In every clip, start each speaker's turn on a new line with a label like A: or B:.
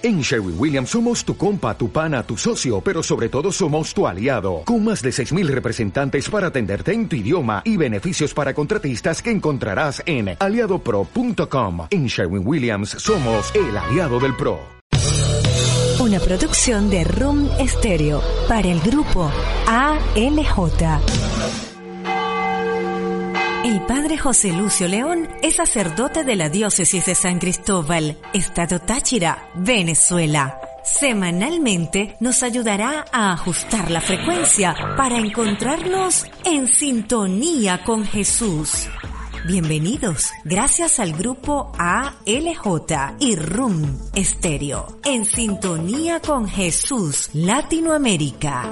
A: En Sherwin Williams somos tu compa, tu pana, tu socio, pero sobre todo somos tu aliado, con más de 6.000 representantes para atenderte en tu idioma y beneficios para contratistas que encontrarás en aliadopro.com. En Sherwin Williams somos el aliado del PRO.
B: Una producción de Room Stereo para el grupo ALJ. El padre José Lucio León es sacerdote de la diócesis de San Cristóbal, Estado Táchira, Venezuela. Semanalmente nos ayudará a ajustar la frecuencia para encontrarnos en sintonía con Jesús. Bienvenidos, gracias al grupo ALJ y RUM Estéreo, en sintonía con Jesús Latinoamérica.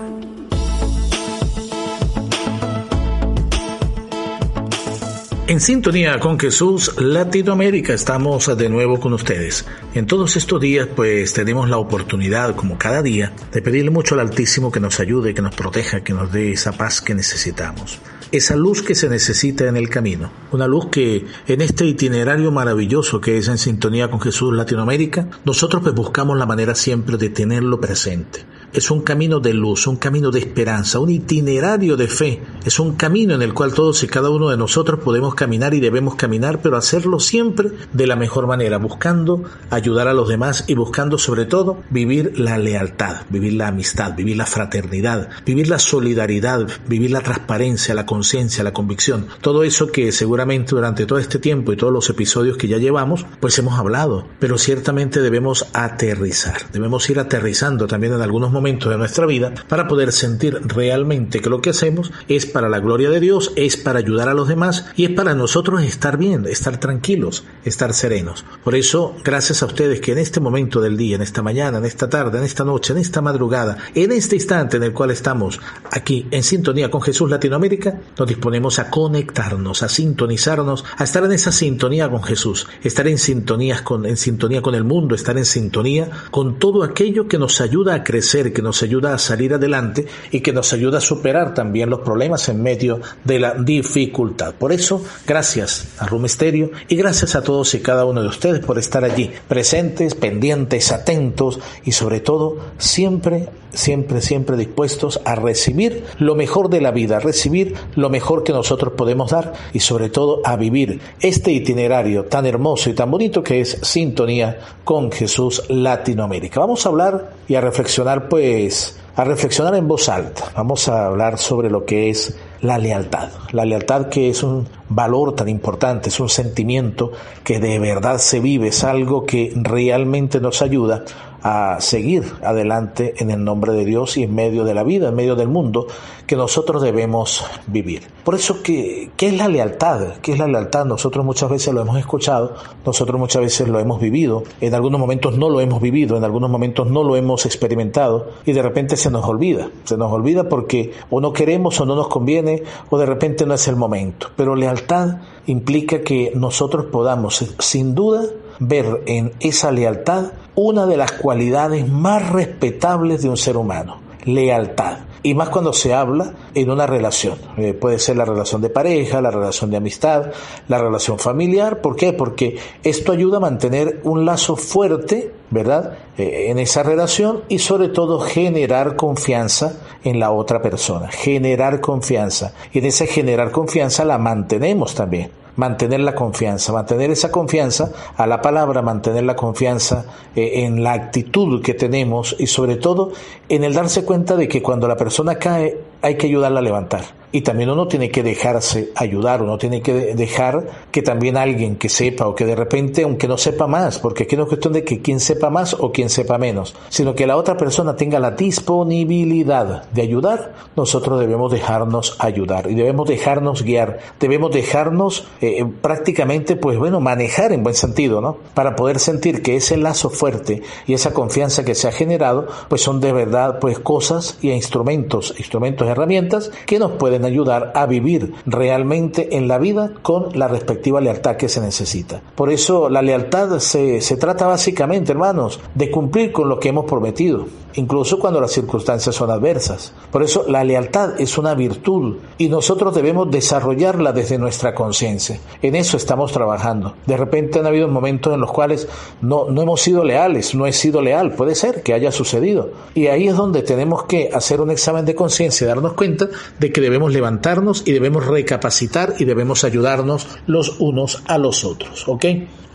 C: En sintonía con Jesús Latinoamérica estamos de nuevo con ustedes. En todos estos días pues tenemos la oportunidad, como cada día, de pedirle mucho al Altísimo que nos ayude, que nos proteja, que nos dé esa paz que necesitamos. Esa luz que se necesita en el camino. Una luz que en este itinerario maravilloso que es en sintonía con Jesús Latinoamérica, nosotros pues buscamos la manera siempre de tenerlo presente es un camino de luz, un camino de esperanza, un itinerario de fe. Es un camino en el cual todos y cada uno de nosotros podemos caminar y debemos caminar, pero hacerlo siempre de la mejor manera, buscando ayudar a los demás y buscando sobre todo vivir la lealtad, vivir la amistad, vivir la fraternidad, vivir la solidaridad, vivir la transparencia, la conciencia, la convicción. Todo eso que seguramente durante todo este tiempo y todos los episodios que ya llevamos, pues hemos hablado, pero ciertamente debemos aterrizar, debemos ir aterrizando también en algunos momentos de nuestra vida para poder sentir realmente que lo que hacemos es para la gloria de Dios, es para ayudar a los demás y es para nosotros estar bien, estar tranquilos, estar serenos. Por eso, gracias a ustedes que en este momento del día, en esta mañana, en esta tarde, en esta noche, en esta madrugada, en este instante en el cual estamos aquí en sintonía con Jesús Latinoamérica, nos disponemos a conectarnos, a sintonizarnos, a estar en esa sintonía con Jesús, estar en sintonía con, en sintonía con el mundo, estar en sintonía con todo aquello que nos ayuda a crecer, que nos ayuda a salir adelante y que nos ayuda a superar también los problemas en medio de la dificultad. Por eso, gracias a Rumisterio y gracias a todos y cada uno de ustedes por estar allí, presentes, pendientes, atentos y sobre todo siempre, siempre, siempre dispuestos a recibir lo mejor de la vida, a recibir lo mejor que nosotros podemos dar y sobre todo a vivir este itinerario tan hermoso y tan bonito que es sintonía con Jesús Latinoamérica. Vamos a hablar y a reflexionar pues pues, a reflexionar en voz alta. Vamos a hablar sobre lo que es la lealtad. La lealtad que es un valor tan importante, es un sentimiento que de verdad se vive, es algo que realmente nos ayuda a seguir adelante en el nombre de Dios y en medio de la vida, en medio del mundo que nosotros debemos vivir. Por eso, ¿qué, ¿qué, es la lealtad? ¿Qué es la lealtad? Nosotros muchas veces lo hemos escuchado, nosotros muchas veces lo hemos vivido, en algunos momentos no lo hemos vivido, en algunos momentos no lo hemos experimentado y de repente se nos olvida. Se nos olvida porque o no queremos o no nos conviene o de repente no es el momento. Pero lealtad implica que nosotros podamos, sin duda, ver en esa lealtad una de las cualidades más respetables de un ser humano, lealtad. Y más cuando se habla en una relación. Eh, puede ser la relación de pareja, la relación de amistad, la relación familiar. ¿Por qué? Porque esto ayuda a mantener un lazo fuerte, ¿verdad? Eh, en esa relación y sobre todo generar confianza en la otra persona. Generar confianza. Y en ese generar confianza la mantenemos también mantener la confianza, mantener esa confianza a la palabra, mantener la confianza eh, en la actitud que tenemos y sobre todo en el darse cuenta de que cuando la persona cae hay que ayudarla a levantar y también uno tiene que dejarse ayudar, uno tiene que dejar que también alguien que sepa o que de repente, aunque no sepa más, porque aquí no es cuestión de que quien sepa más o quien sepa menos, sino que la otra persona tenga la disponibilidad de ayudar, nosotros debemos dejarnos ayudar y debemos dejarnos guiar, debemos dejarnos eh, prácticamente, pues bueno, manejar en buen sentido, ¿no? Para poder sentir que ese lazo fuerte y esa confianza que se ha generado, pues son de verdad, pues cosas y instrumentos, instrumentos, herramientas que nos pueden ayudar a vivir realmente en la vida con la respectiva lealtad que se necesita. Por eso la lealtad se, se trata básicamente, hermanos, de cumplir con lo que hemos prometido, incluso cuando las circunstancias son adversas. Por eso la lealtad es una virtud y nosotros debemos desarrollarla desde nuestra conciencia. En eso estamos trabajando. De repente han habido momentos en los cuales no, no hemos sido leales, no he sido leal, puede ser que haya sucedido. Y ahí es donde tenemos que hacer un examen de conciencia y cuenta de que debemos levantarnos y debemos recapacitar y debemos ayudarnos los unos a los otros. ¿Ok?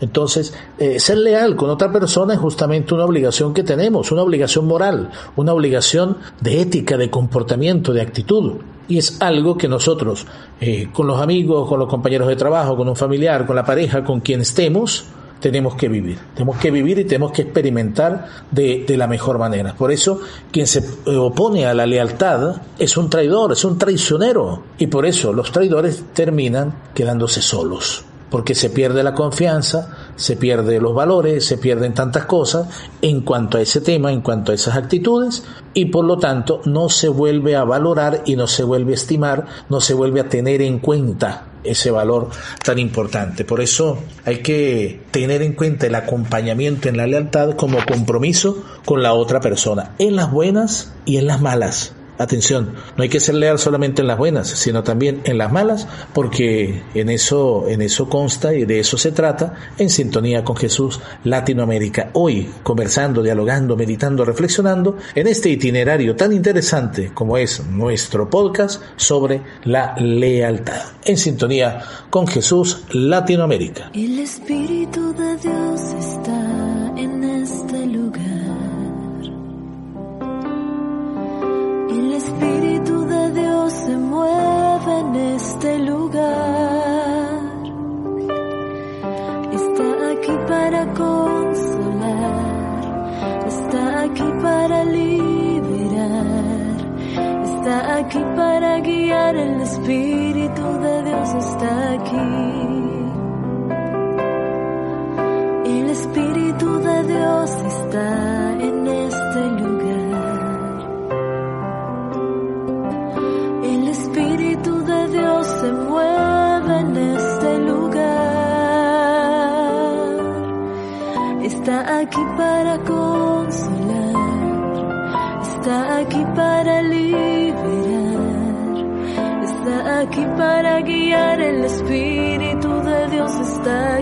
C: Entonces, eh, ser leal con otra persona es justamente una obligación que tenemos, una obligación moral, una obligación de ética, de comportamiento, de actitud. Y es algo que nosotros, eh, con los amigos, con los compañeros de trabajo, con un familiar, con la pareja, con quien estemos, tenemos que vivir. Tenemos que vivir y tenemos que experimentar de, de, la mejor manera. Por eso, quien se opone a la lealtad es un traidor, es un traicionero. Y por eso los traidores terminan quedándose solos porque se pierde la confianza, se pierde los valores, se pierden tantas cosas en cuanto a ese tema, en cuanto a esas actitudes, y por lo tanto no se vuelve a valorar y no se vuelve a estimar, no se vuelve a tener en cuenta ese valor tan importante. Por eso hay que tener en cuenta el acompañamiento en la lealtad como compromiso con la otra persona, en las buenas y en las malas. Atención, no hay que ser leal solamente en las buenas, sino también en las malas, porque en eso, en eso consta y de eso se trata en sintonía con Jesús Latinoamérica. Hoy, conversando, dialogando, meditando, reflexionando en este itinerario tan interesante como es nuestro podcast sobre la lealtad. En sintonía con Jesús Latinoamérica.
D: El Espíritu de Dios está Se mueve en este lugar. Está aquí para consolar. Está aquí para liberar. Está aquí para guiar. El Espíritu de Dios está aquí. El Espíritu de Dios está en este lugar. Está aquí para consolar. Está aquí para liberar. Está aquí para guiar. El Espíritu de Dios está aquí.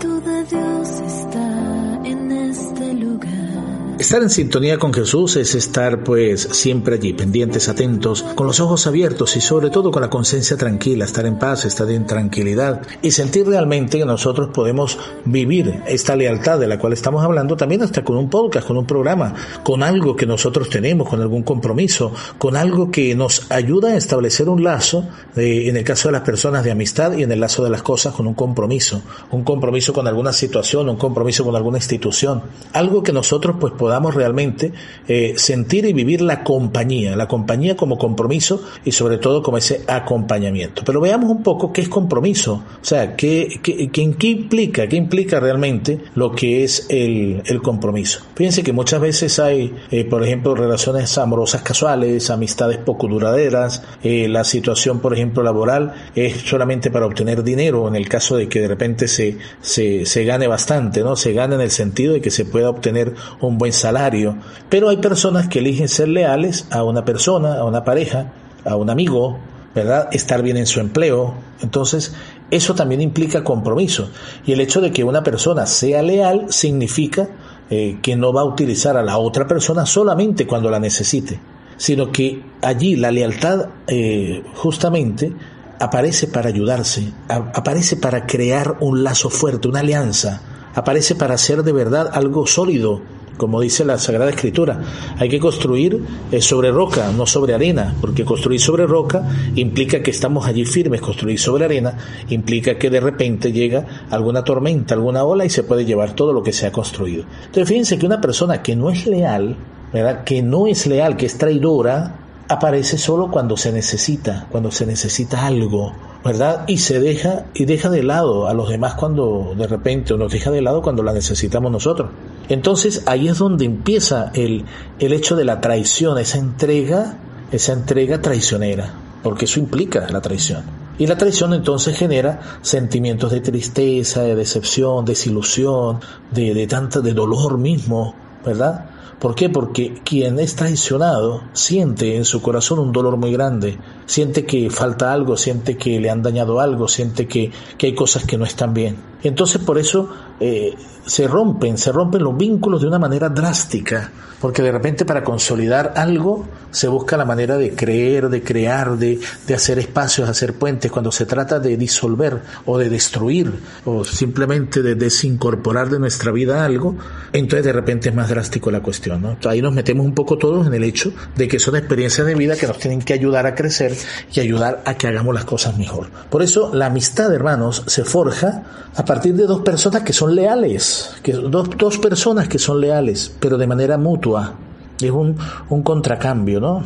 D: de Dios está en este lugar.
C: Estar en sintonía con Jesús es estar pues siempre allí, pendientes, atentos, con los ojos abiertos y sobre todo con la conciencia tranquila, estar en paz, estar en tranquilidad y sentir realmente que nosotros podemos vivir esta lealtad de la cual estamos hablando también hasta con un podcast, con un programa, con algo que nosotros tenemos, con algún compromiso, con algo que nos ayuda a establecer un lazo, de, en el caso de las personas de amistad y en el lazo de las cosas con un compromiso, un compromiso con alguna situación, un compromiso con alguna institución, algo que nosotros pues podamos realmente eh, sentir y vivir la compañía, la compañía como compromiso y sobre todo como ese acompañamiento. Pero veamos un poco qué es compromiso, o sea, qué, qué, qué, qué implica, qué implica realmente lo que es el, el compromiso. Fíjense que muchas veces hay, eh, por ejemplo, relaciones amorosas casuales, amistades poco duraderas, eh, la situación, por ejemplo, laboral es solamente para obtener dinero, en el caso de que de repente se, se, se gane bastante, ¿no? Se gane en el sentido de que se pueda obtener un buen salario, pero hay personas que eligen ser leales a una persona, a una pareja, a un amigo, ¿verdad? Estar bien en su empleo. Entonces, eso también implica compromiso. Y el hecho de que una persona sea leal significa eh, que no va a utilizar a la otra persona solamente cuando la necesite, sino que allí la lealtad eh, justamente aparece para ayudarse, aparece para crear un lazo fuerte, una alianza, aparece para hacer de verdad algo sólido, como dice la Sagrada Escritura. Hay que construir eh, sobre roca, no sobre arena, porque construir sobre roca implica que estamos allí firmes, construir sobre arena implica que de repente llega alguna tormenta, alguna ola y se puede llevar todo lo que se ha construido. Entonces fíjense que una persona que no es leal, ¿verdad? que no es leal, que es traidora, aparece solo cuando se necesita, cuando se necesita algo, ¿verdad? Y se deja y deja de lado a los demás cuando de repente o nos deja de lado cuando la necesitamos nosotros. Entonces ahí es donde empieza el, el hecho de la traición, esa entrega, esa entrega traicionera, porque eso implica la traición. Y la traición entonces genera sentimientos de tristeza, de decepción, desilusión, de, de tanta, de dolor mismo, ¿verdad? ¿Por qué? Porque quien es traicionado siente en su corazón un dolor muy grande, siente que falta algo, siente que le han dañado algo, siente que, que hay cosas que no están bien. Entonces por eso eh, se rompen, se rompen los vínculos de una manera drástica, porque de repente para consolidar algo se busca la manera de creer, de crear, de, de hacer espacios, hacer puentes, cuando se trata de disolver o de destruir o simplemente de desincorporar de nuestra vida algo, entonces de repente es más drástico la cuestión. Ahí nos metemos un poco todos en el hecho de que son experiencias de vida que nos tienen que ayudar a crecer y ayudar a que hagamos las cosas mejor. Por eso la amistad, hermanos, se forja a partir de dos personas que son leales, que dos, dos personas que son leales, pero de manera mutua. Es un, un contracambio, ¿no?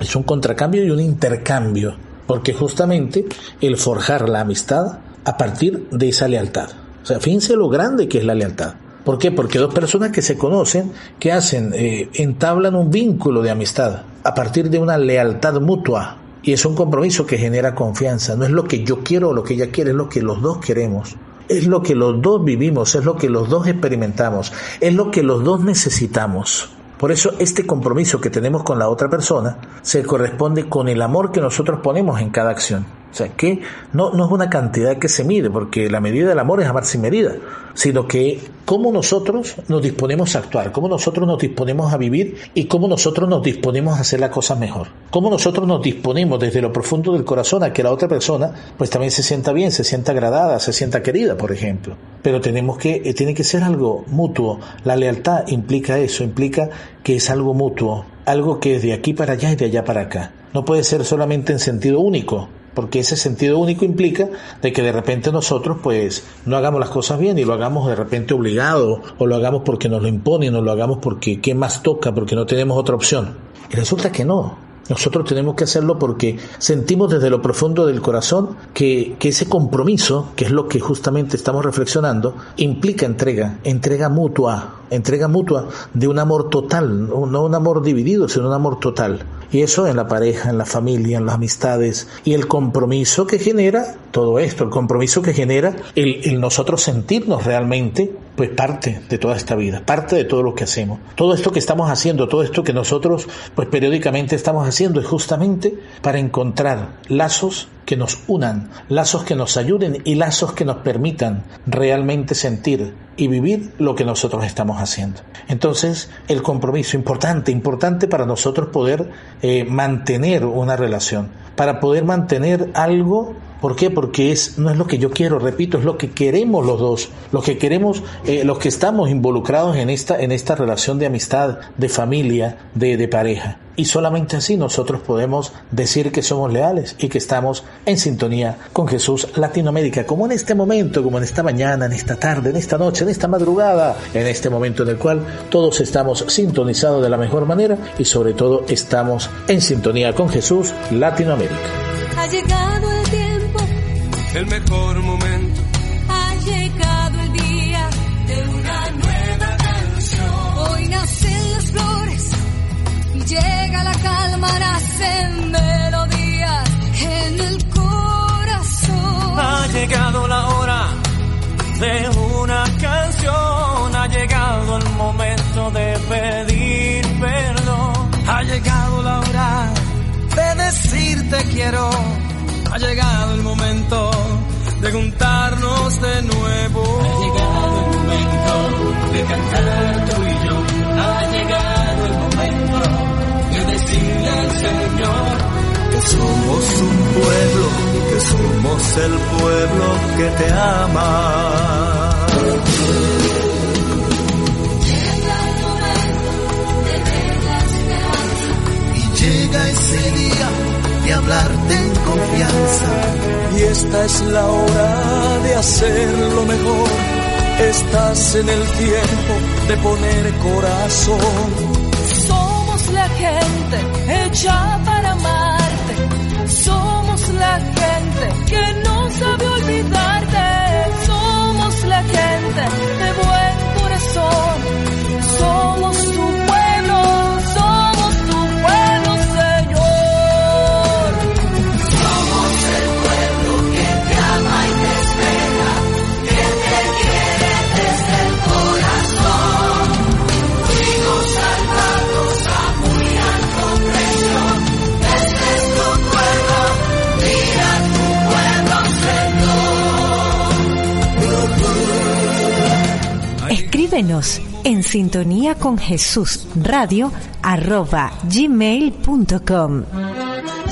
C: Es un contracambio y un intercambio, porque justamente el forjar la amistad a partir de esa lealtad. O sea, fíjense lo grande que es la lealtad. ¿Por qué? Porque dos personas que se conocen, que hacen, eh, entablan un vínculo de amistad a partir de una lealtad mutua. Y es un compromiso que genera confianza. No es lo que yo quiero o lo que ella quiere, es lo que los dos queremos es lo que los dos vivimos, es lo que los dos experimentamos, es lo que los dos necesitamos. Por eso este compromiso que tenemos con la otra persona se corresponde con el amor que nosotros ponemos en cada acción. O sea, que no, no es una cantidad que se mide, porque la medida del amor es amar sin medida, sino que cómo nosotros nos disponemos a actuar, cómo nosotros nos disponemos a vivir y cómo nosotros nos disponemos a hacer las cosas mejor. Cómo nosotros nos disponemos desde lo profundo del corazón a que la otra persona pues también se sienta bien, se sienta agradada, se sienta querida, por ejemplo. Pero tenemos que, eh, tiene que ser algo mutuo. La lealtad implica eso, implica que es algo mutuo, algo que es de aquí para allá y de allá para acá. No puede ser solamente en sentido único, porque ese sentido único implica de que de repente nosotros pues no hagamos las cosas bien y lo hagamos de repente obligado o lo hagamos porque nos lo imponen o lo hagamos porque qué más toca, porque no tenemos otra opción. Y resulta que no, nosotros tenemos que hacerlo porque sentimos desde lo profundo del corazón que, que, ese compromiso, que es lo que justamente estamos reflexionando, implica entrega, entrega mutua, entrega mutua de un amor total, no un amor dividido, sino un amor total. Y eso en la pareja, en la familia, en las amistades y el compromiso que genera todo esto, el compromiso que genera el, el nosotros sentirnos realmente pues parte de toda esta vida, parte de todo lo que hacemos. Todo esto que estamos haciendo, todo esto que nosotros pues periódicamente estamos haciendo es justamente para encontrar lazos que nos unan, lazos que nos ayuden y lazos que nos permitan realmente sentir y vivir lo que nosotros estamos haciendo. Entonces, el compromiso importante, importante para nosotros poder eh, mantener una relación, para poder mantener algo ¿Por qué? Porque es, no es lo que yo quiero, repito, es lo que queremos los dos, lo que queremos, eh, los que estamos involucrados en esta, en esta relación de amistad, de familia, de, de pareja. Y solamente así nosotros podemos decir que somos leales y que estamos en sintonía con Jesús Latinoamérica, como en este momento, como en esta mañana, en esta tarde, en esta noche, en esta madrugada, en este momento en el cual todos estamos sintonizados de la mejor manera y sobre todo estamos en sintonía con Jesús Latinoamérica.
D: El
E: mejor momento.
D: ha llegado el día de una nueva canción. Hoy nacen las flores y llega la calma, nacen melodías en el corazón.
E: Ha llegado la hora de una canción. Ha llegado el momento de pedir perdón. Ha llegado la hora de decirte quiero. Ha llegado el momento de de nuevo.
F: Ha llegado el momento de cantar tú y yo. Ha llegado el momento de decirle al Señor
E: que somos un pueblo, que somos el pueblo que te ama.
G: Y llega ese día hablarte en confianza.
E: Y esta es la hora de hacer lo mejor. Estás en el tiempo de poner corazón.
B: En sintonía con Jesús radio arroba gmail.com.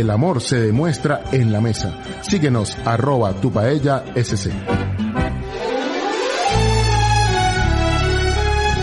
H: El amor se demuestra en la mesa. Síguenos arroba tu paella SC.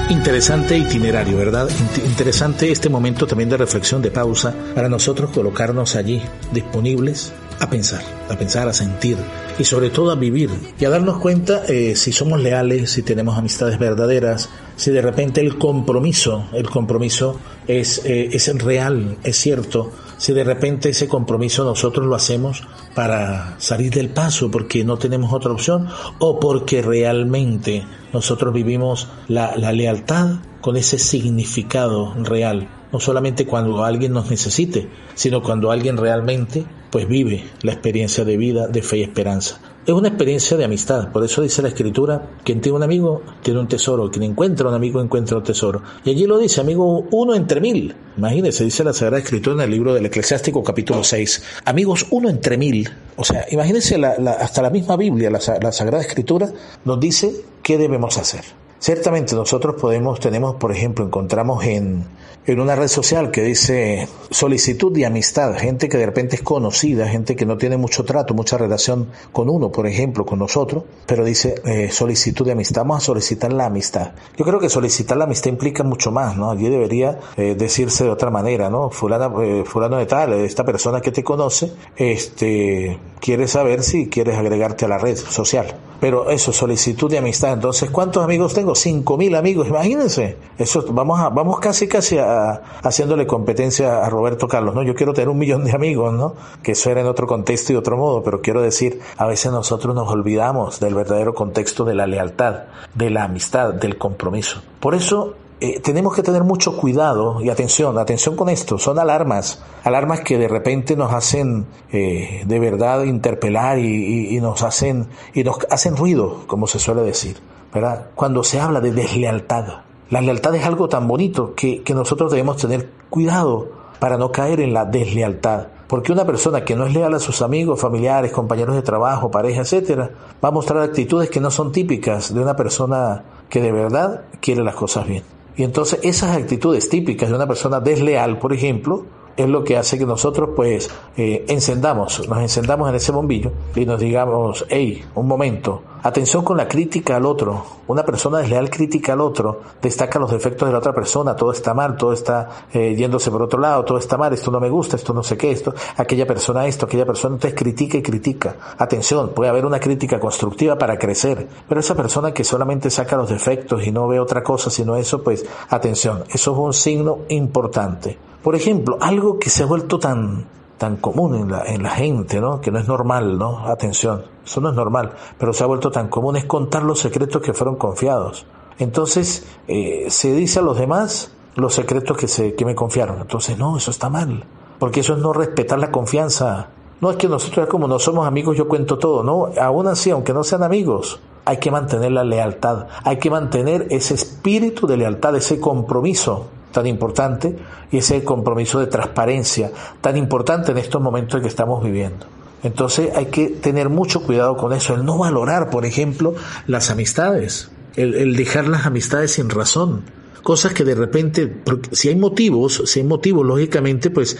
C: Interesante itinerario, ¿verdad? Int- interesante este momento también de reflexión, de pausa, para nosotros colocarnos allí, disponibles a pensar, a pensar, a sentir y sobre todo a vivir y a darnos cuenta eh, si somos leales, si tenemos amistades verdaderas, si de repente el compromiso, el compromiso es, eh, es real, es cierto, si de repente ese compromiso nosotros lo hacemos para salir del paso porque no tenemos otra opción o porque realmente nosotros vivimos la, lealtad con ese significado real, no solamente cuando alguien nos necesite, sino cuando alguien realmente pues vive la experiencia de vida, de fe y esperanza. Es una experiencia de amistad, por eso dice la escritura, quien tiene un amigo tiene un tesoro, quien encuentra un amigo encuentra un tesoro. Y allí lo dice, amigo uno entre mil. Imagínense, dice la Sagrada Escritura en el libro del Eclesiástico capítulo 6. Amigos uno entre mil. O sea, imagínense, hasta la misma Biblia, la, la Sagrada Escritura, nos dice qué debemos hacer. Ciertamente nosotros podemos, tenemos, por ejemplo, encontramos en, en una red social que dice solicitud de amistad, gente que de repente es conocida, gente que no tiene mucho trato, mucha relación con uno, por ejemplo, con nosotros, pero dice eh, solicitud de amistad, vamos a solicitar la amistad. Yo creo que solicitar la amistad implica mucho más, ¿no? Allí debería eh, decirse de otra manera, ¿no? Fulana, eh, fulano de tal, esta persona que te conoce, este, quiere saber si quieres agregarte a la red social. Pero eso, solicitud de amistad. Entonces, ¿cuántos amigos tengo? Cinco mil amigos, imagínense. Eso, vamos a, vamos casi casi a, haciéndole competencia a Roberto Carlos, ¿no? Yo quiero tener un millón de amigos, ¿no? Que eso era en otro contexto y otro modo, pero quiero decir, a veces nosotros nos olvidamos del verdadero contexto de la lealtad, de la amistad, del compromiso. Por eso, eh, tenemos que tener mucho cuidado y atención, atención con esto, son alarmas, alarmas que de repente nos hacen eh, de verdad interpelar y, y- nos hacen y nos hacen ruido, como se suele decir, ¿verdad? Cuando se habla de deslealtad, la lealtad es algo tan bonito que, nosotros debemos tener cuidado para no caer en la deslealtad. Porque una persona que no es leal a sus amigos, familiares, compañeros de trabajo, pareja, etcétera, va a mostrar actitudes que no son típicas de una persona que de verdad quiere las cosas bien. Y entonces esas actitudes típicas de una persona desleal, por ejemplo, es lo que hace que nosotros pues eh, encendamos, nos encendamos en ese bombillo y nos digamos, hey, un momento, atención con la crítica al otro. Una persona desleal critica al otro, destaca los defectos de la otra persona, todo está mal, todo está eh, yéndose por otro lado, todo está mal, esto no me gusta, esto no sé qué, esto, aquella persona esto, aquella persona, entonces critica y critica. Atención, puede haber una crítica constructiva para crecer, pero esa persona que solamente saca los defectos y no ve otra cosa sino eso, pues atención, eso es un signo importante. Por ejemplo, algo que se ha vuelto tan tan común en la, en la gente, ¿no? Que no es normal, ¿no? Atención, eso no es normal, pero se ha vuelto tan común es contar los secretos que fueron confiados. Entonces, eh, se dice a los demás los secretos que, se, que me confiaron. Entonces, no, eso está mal, porque eso es no respetar la confianza. No es que nosotros, como no somos amigos, yo cuento todo, no, aún así, aunque no sean amigos, hay que mantener la lealtad, hay que mantener ese espíritu de lealtad, ese compromiso tan importante y ese compromiso de transparencia tan importante en estos momentos que estamos viviendo. Entonces hay que tener mucho cuidado con eso, el no valorar, por ejemplo, las amistades, el, dejar las amistades sin razón, cosas que de repente, si hay motivos, si hay motivos, lógicamente, pues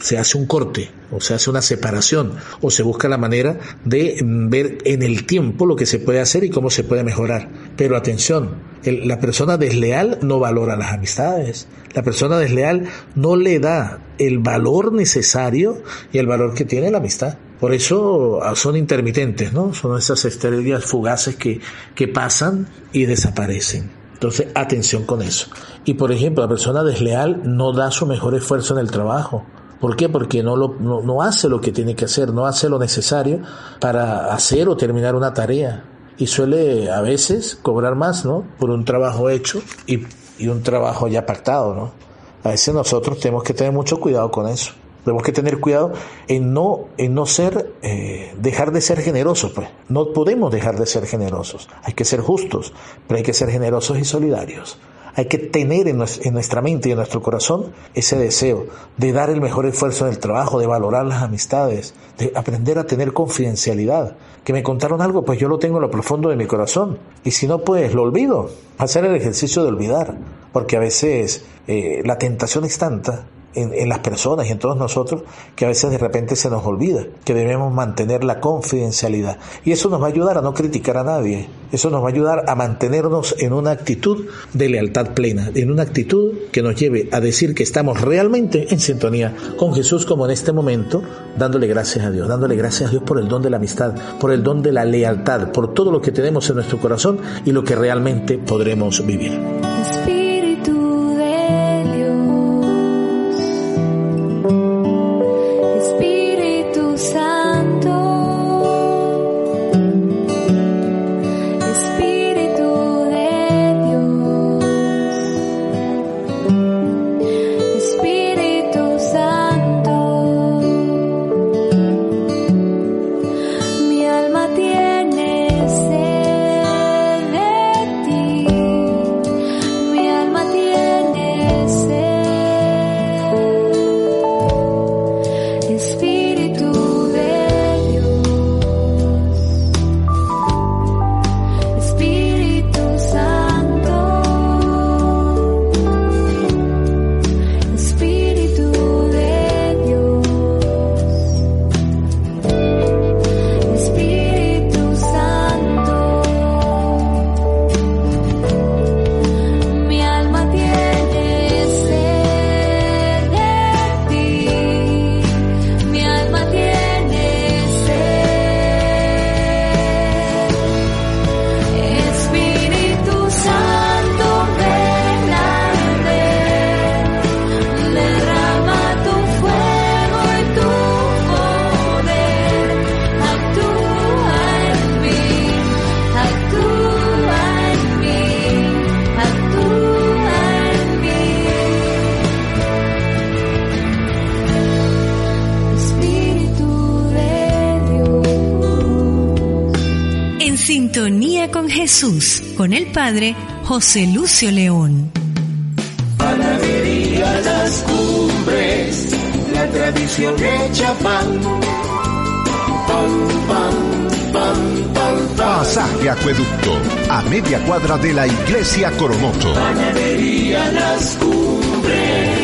C: se hace un corte, o se hace una separación, o se busca la manera de ver en el tiempo lo que se puede hacer y cómo se puede mejorar. Pero atención, la persona desleal no valora las amistades, la persona desleal no le da el valor necesario y el valor que tiene la amistad. Por eso ah, son intermitentes, ¿no? Son esas estrellas fugaces que, que pasan y desaparecen. Entonces, atención con eso. Y por ejemplo, la persona desleal no da su mejor esfuerzo en el trabajo. ¿Por qué? Porque no, lo, no, hace lo que tiene que hacer, no hace lo necesario para hacer o terminar una tarea. Y suele a veces cobrar más, ¿no? Por un trabajo hecho y, y un trabajo ya pactado, ¿no? A veces nosotros tenemos que tener mucho cuidado con eso. Tenemos que tener cuidado en no, en no ser, eh, dejar de ser generosos, pues. No podemos dejar de ser generosos. Hay que ser justos, pero hay que ser generosos y solidarios. Hay que tener en nuestra mente y en nuestro corazón ese deseo de dar el mejor esfuerzo en el trabajo, de valorar las amistades, de aprender a tener confidencialidad. Que me contaron algo, pues yo lo tengo en lo profundo de mi corazón. Y si no, pues lo olvido. Hacer el ejercicio de olvidar. Porque a veces eh, la tentación es tanta en, las personas y en todos nosotros que a veces de repente se nos olvida que debemos mantener la confidencialidad. Y eso nos va a ayudar a no criticar a nadie. Eso nos va a ayudar a mantenernos en una actitud de lealtad plena, en una actitud que nos lleve a decir que estamos realmente en sintonía con Jesús como en este momento, dándole gracias a Dios, dándole gracias a Dios por el don de la amistad, por el don de la lealtad, por todo lo que tenemos en nuestro corazón y lo que realmente podremos vivir.
B: Jesús con el Padre José Lucio León.
G: Panadería Las Cumbres, la tradición hecha pan. Pan, pan, pan, pan,
A: Pasaje Acueducto, a media cuadra de la Iglesia Coromoto.
G: Panadería Las Cumbres.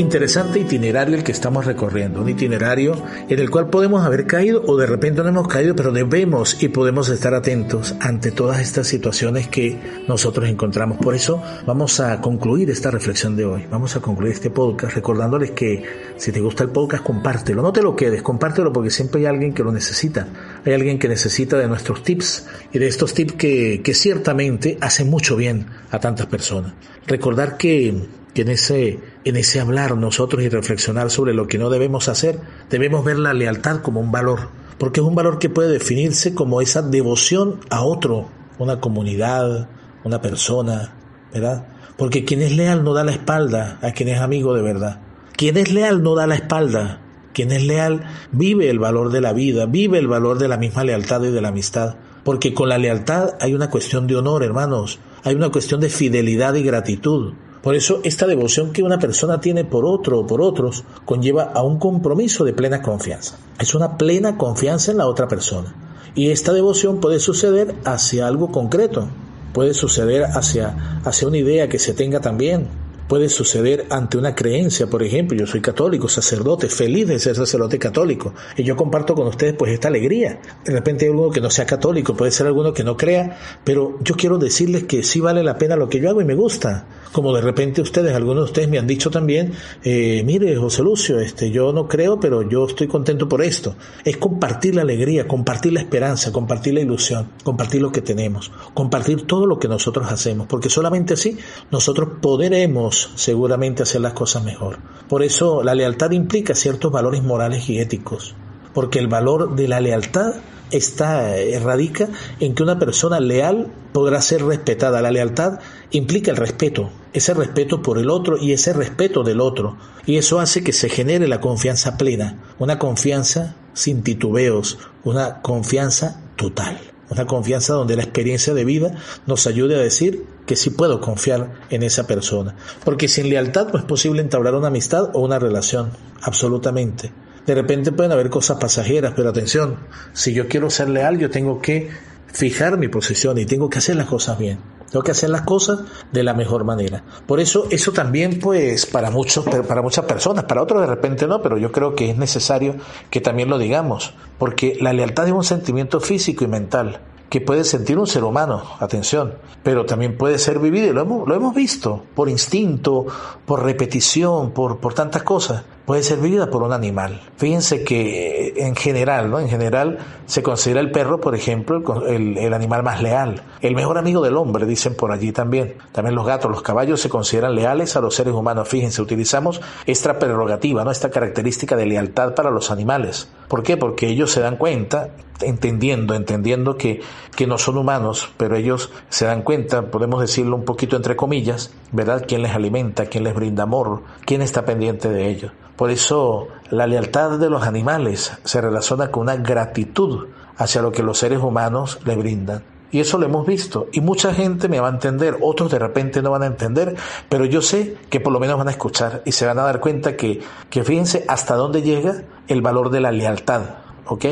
C: Interesante itinerario el que estamos recorriendo, un itinerario en el cual podemos haber caído o de repente no hemos caído, pero debemos y podemos estar atentos ante todas estas situaciones que nosotros encontramos. Por eso vamos a concluir esta reflexión de hoy, vamos a concluir este podcast recordándoles que si te gusta el podcast, compártelo, no te lo quedes, compártelo porque siempre hay alguien que lo necesita, hay alguien que necesita de nuestros tips y de estos tips que, que ciertamente hacen mucho bien a tantas personas. Recordar que que en ese, en ese hablar nosotros y reflexionar sobre lo que no debemos hacer, debemos ver la lealtad como un valor, porque es un valor que puede definirse como esa devoción a otro, una comunidad, una persona, ¿verdad? Porque quien es leal no da la espalda a quien es amigo de verdad. Quien es leal no da la espalda. Quien es leal vive el valor de la vida, vive el valor de la misma lealtad y de la amistad. Porque con la lealtad hay una cuestión de honor, hermanos. Hay una cuestión de fidelidad y gratitud. Por eso esta devoción que una persona tiene por otro o por otros conlleva a un compromiso de plena confianza. Es una plena confianza en la otra persona. Y esta devoción puede suceder hacia algo concreto, puede suceder hacia, hacia una idea que se tenga también, puede suceder ante una creencia, por ejemplo, yo soy católico, sacerdote, feliz de ser sacerdote católico, y yo comparto con ustedes pues esta alegría. De repente hay alguno que no sea católico, puede ser alguno que no crea, pero yo quiero decirles que sí vale la pena lo que yo hago y me gusta. Como de repente ustedes, algunos de ustedes me han dicho también, eh, mire José Lucio, este, yo no creo, pero yo estoy contento por esto. Es compartir la alegría, compartir la esperanza, compartir la ilusión, compartir lo que tenemos, compartir todo lo que nosotros hacemos, porque solamente así nosotros podremos seguramente hacer las cosas mejor. Por eso la lealtad implica ciertos valores morales y éticos, porque el valor de la lealtad está radica en que una persona leal podrá ser respetada. La lealtad implica el respeto, ese respeto por el otro y ese respeto del otro. Y eso hace que se genere la confianza plena, una confianza sin titubeos, una confianza total. Una confianza donde la experiencia de vida nos ayude a decir que sí puedo confiar en esa persona. Porque sin lealtad no es posible entablar una amistad o una relación. Absolutamente. De repente pueden haber cosas pasajeras, pero atención, si yo quiero ser leal, yo tengo que fijar mi posición y tengo que hacer las cosas bien. Tengo que hacer las cosas de la mejor manera. Por eso, eso también, pues, para muchos, para muchas personas, para otros de repente no, pero yo creo que es necesario que también lo digamos, porque la lealtad es un sentimiento físico y mental que puede sentir un ser humano, atención, pero también puede ser vivido, lo hemos, lo hemos visto, por instinto, por repetición, por, por tantas cosas puede ser vivida por un animal. Fíjense que eh, en general, ¿no? En general se considera el perro, por ejemplo, el, el, animal más leal, el mejor amigo del hombre, dicen por allí también. También los gatos, los caballos se consideran leales a los seres humanos. Fíjense, utilizamos esta prerrogativa, ¿no? Esta característica de lealtad para los animales. ¿Por qué? Porque ellos se dan cuenta, entendiendo, entendiendo que, que no son humanos, pero ellos se dan cuenta, podemos decirlo un poquito entre comillas, ¿verdad? ¿Quién les alimenta? ¿Quién les brinda amor? ¿Quién está pendiente de ellos? Por eso la lealtad de los animales se relaciona con una gratitud hacia lo que los seres humanos le brindan. Y eso lo hemos visto. Y mucha gente me va a entender, otros de repente no van a entender, pero yo sé que por lo menos van a escuchar y se van a dar cuenta que, que fíjense hasta dónde llega el valor de la lealtad. ¿Ok?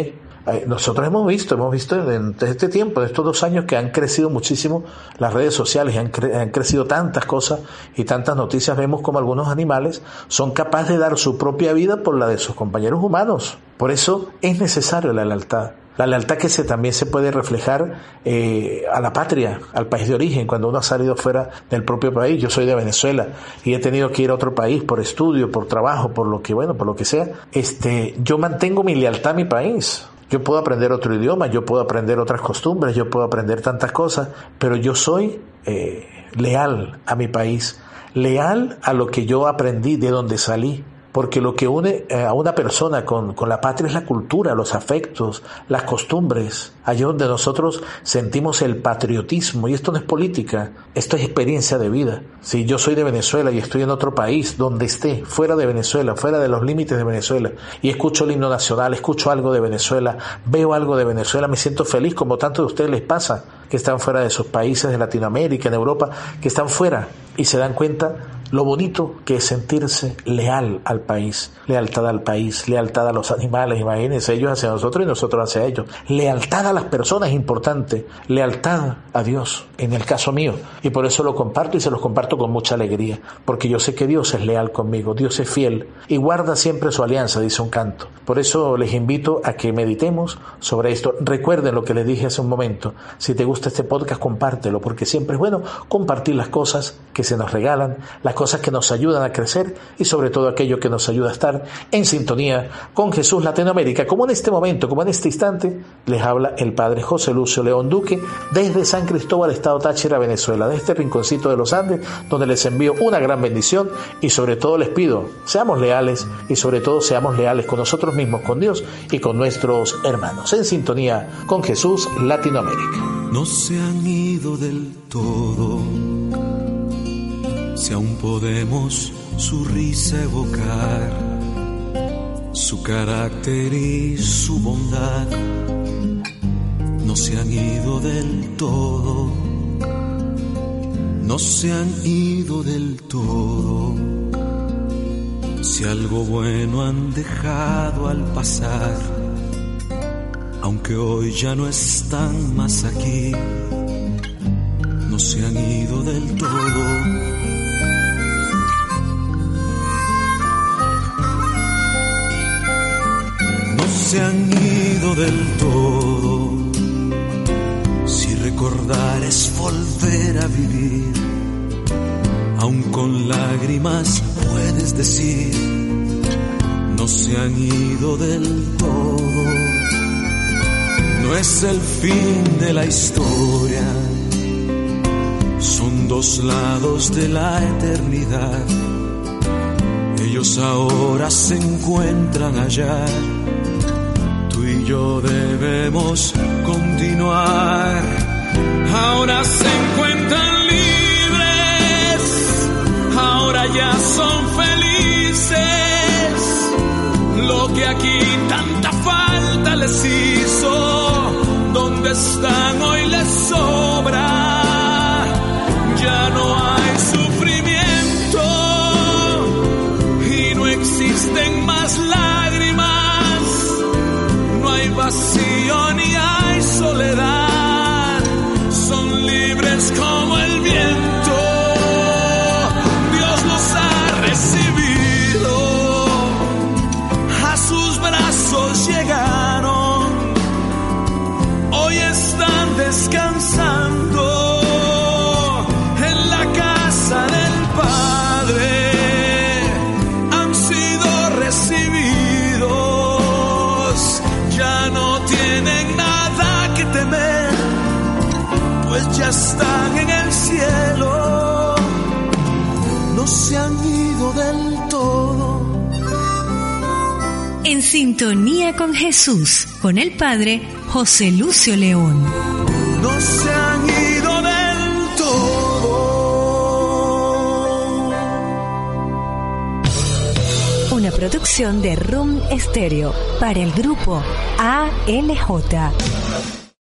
C: Eh, nosotros hemos visto, hemos visto en este tiempo, en estos dos años, que han crecido muchísimo las redes sociales, han, han, crecido tantas cosas y tantas noticias. Vemos como algunos animales son capaces de dar su propia vida por la de sus compañeros humanos. Por eso es necesario la lealtad. La lealtad que se, también se puede reflejar eh, a la patria, al país de origen, cuando uno ha salido fuera del propio país. Yo soy de Venezuela y he tenido que ir a otro país por estudio, por trabajo, por lo que, bueno, por lo que sea. Este, yo mantengo mi lealtad a mi país. Yo puedo aprender otro idioma, yo puedo aprender otras costumbres, yo puedo aprender tantas cosas, pero yo soy eh, leal a mi país, leal a lo que yo aprendí, de donde salí. Porque lo que une eh, a una persona con, con, la patria es la cultura, los afectos, las costumbres. Allí donde nosotros sentimos el patriotismo. Y esto no es política, esto es experiencia de vida. Si yo soy de Venezuela y estoy en otro país, donde esté, fuera de Venezuela, fuera de los límites de Venezuela, y escucho el himno nacional, escucho algo de Venezuela, veo algo de Venezuela, me siento feliz, como tanto de ustedes les pasa, que están fuera de sus países de Latinoamérica, en Europa, que están fuera y se dan cuenta lo bonito que es sentirse leal al país, lealtad al país, lealtad a los animales, imagínense ellos hacia nosotros y nosotros hacia ellos. Lealtad a las personas es importante, lealtad a Dios, en el caso mío. Y por eso lo comparto y se los comparto con mucha alegría, porque yo sé que Dios es leal conmigo, Dios es fiel y guarda siempre su alianza, dice un canto. Por eso les invito a que meditemos sobre esto. Recuerden lo que les dije hace un momento. Si te gusta este podcast, compártelo, porque siempre es bueno compartir las cosas que se nos regalan, las cosas que nos ayudan a crecer y sobre todo aquello que nos ayuda a estar en sintonía con Jesús Latinoamérica, como en este momento, como en este instante, les habla el Padre José Lucio León Duque desde San Cristóbal, Estado Táchira, Venezuela, de este rinconcito de los Andes, donde les envío una gran bendición y sobre todo les pido, seamos leales y sobre todo seamos leales con nosotros mismos, con Dios y con nuestros hermanos, en sintonía con Jesús Latinoamérica.
I: No se han ido del todo, si aún podemos su risa evocar, su carácter y su bondad, no se han ido del todo, no se han ido del todo. Si algo bueno han dejado al pasar, aunque hoy ya no están más aquí, no se han ido del todo. Se han ido del todo. Si recordar es volver a vivir, aun con lágrimas puedes decir, no se han ido del todo no es el fin de la historia, son dos lados de la eternidad. Ellos ahora se encuentran allá, yo debemos continuar. Ahora se encuentran libres, ahora ya son felices. Lo que aquí tanta falta les hizo donde están hoy les sobra. No
B: Jesús, con el Padre José Lucio León.
I: No se han ido del todo.
B: Una producción de Room Stereo para el grupo ALJ.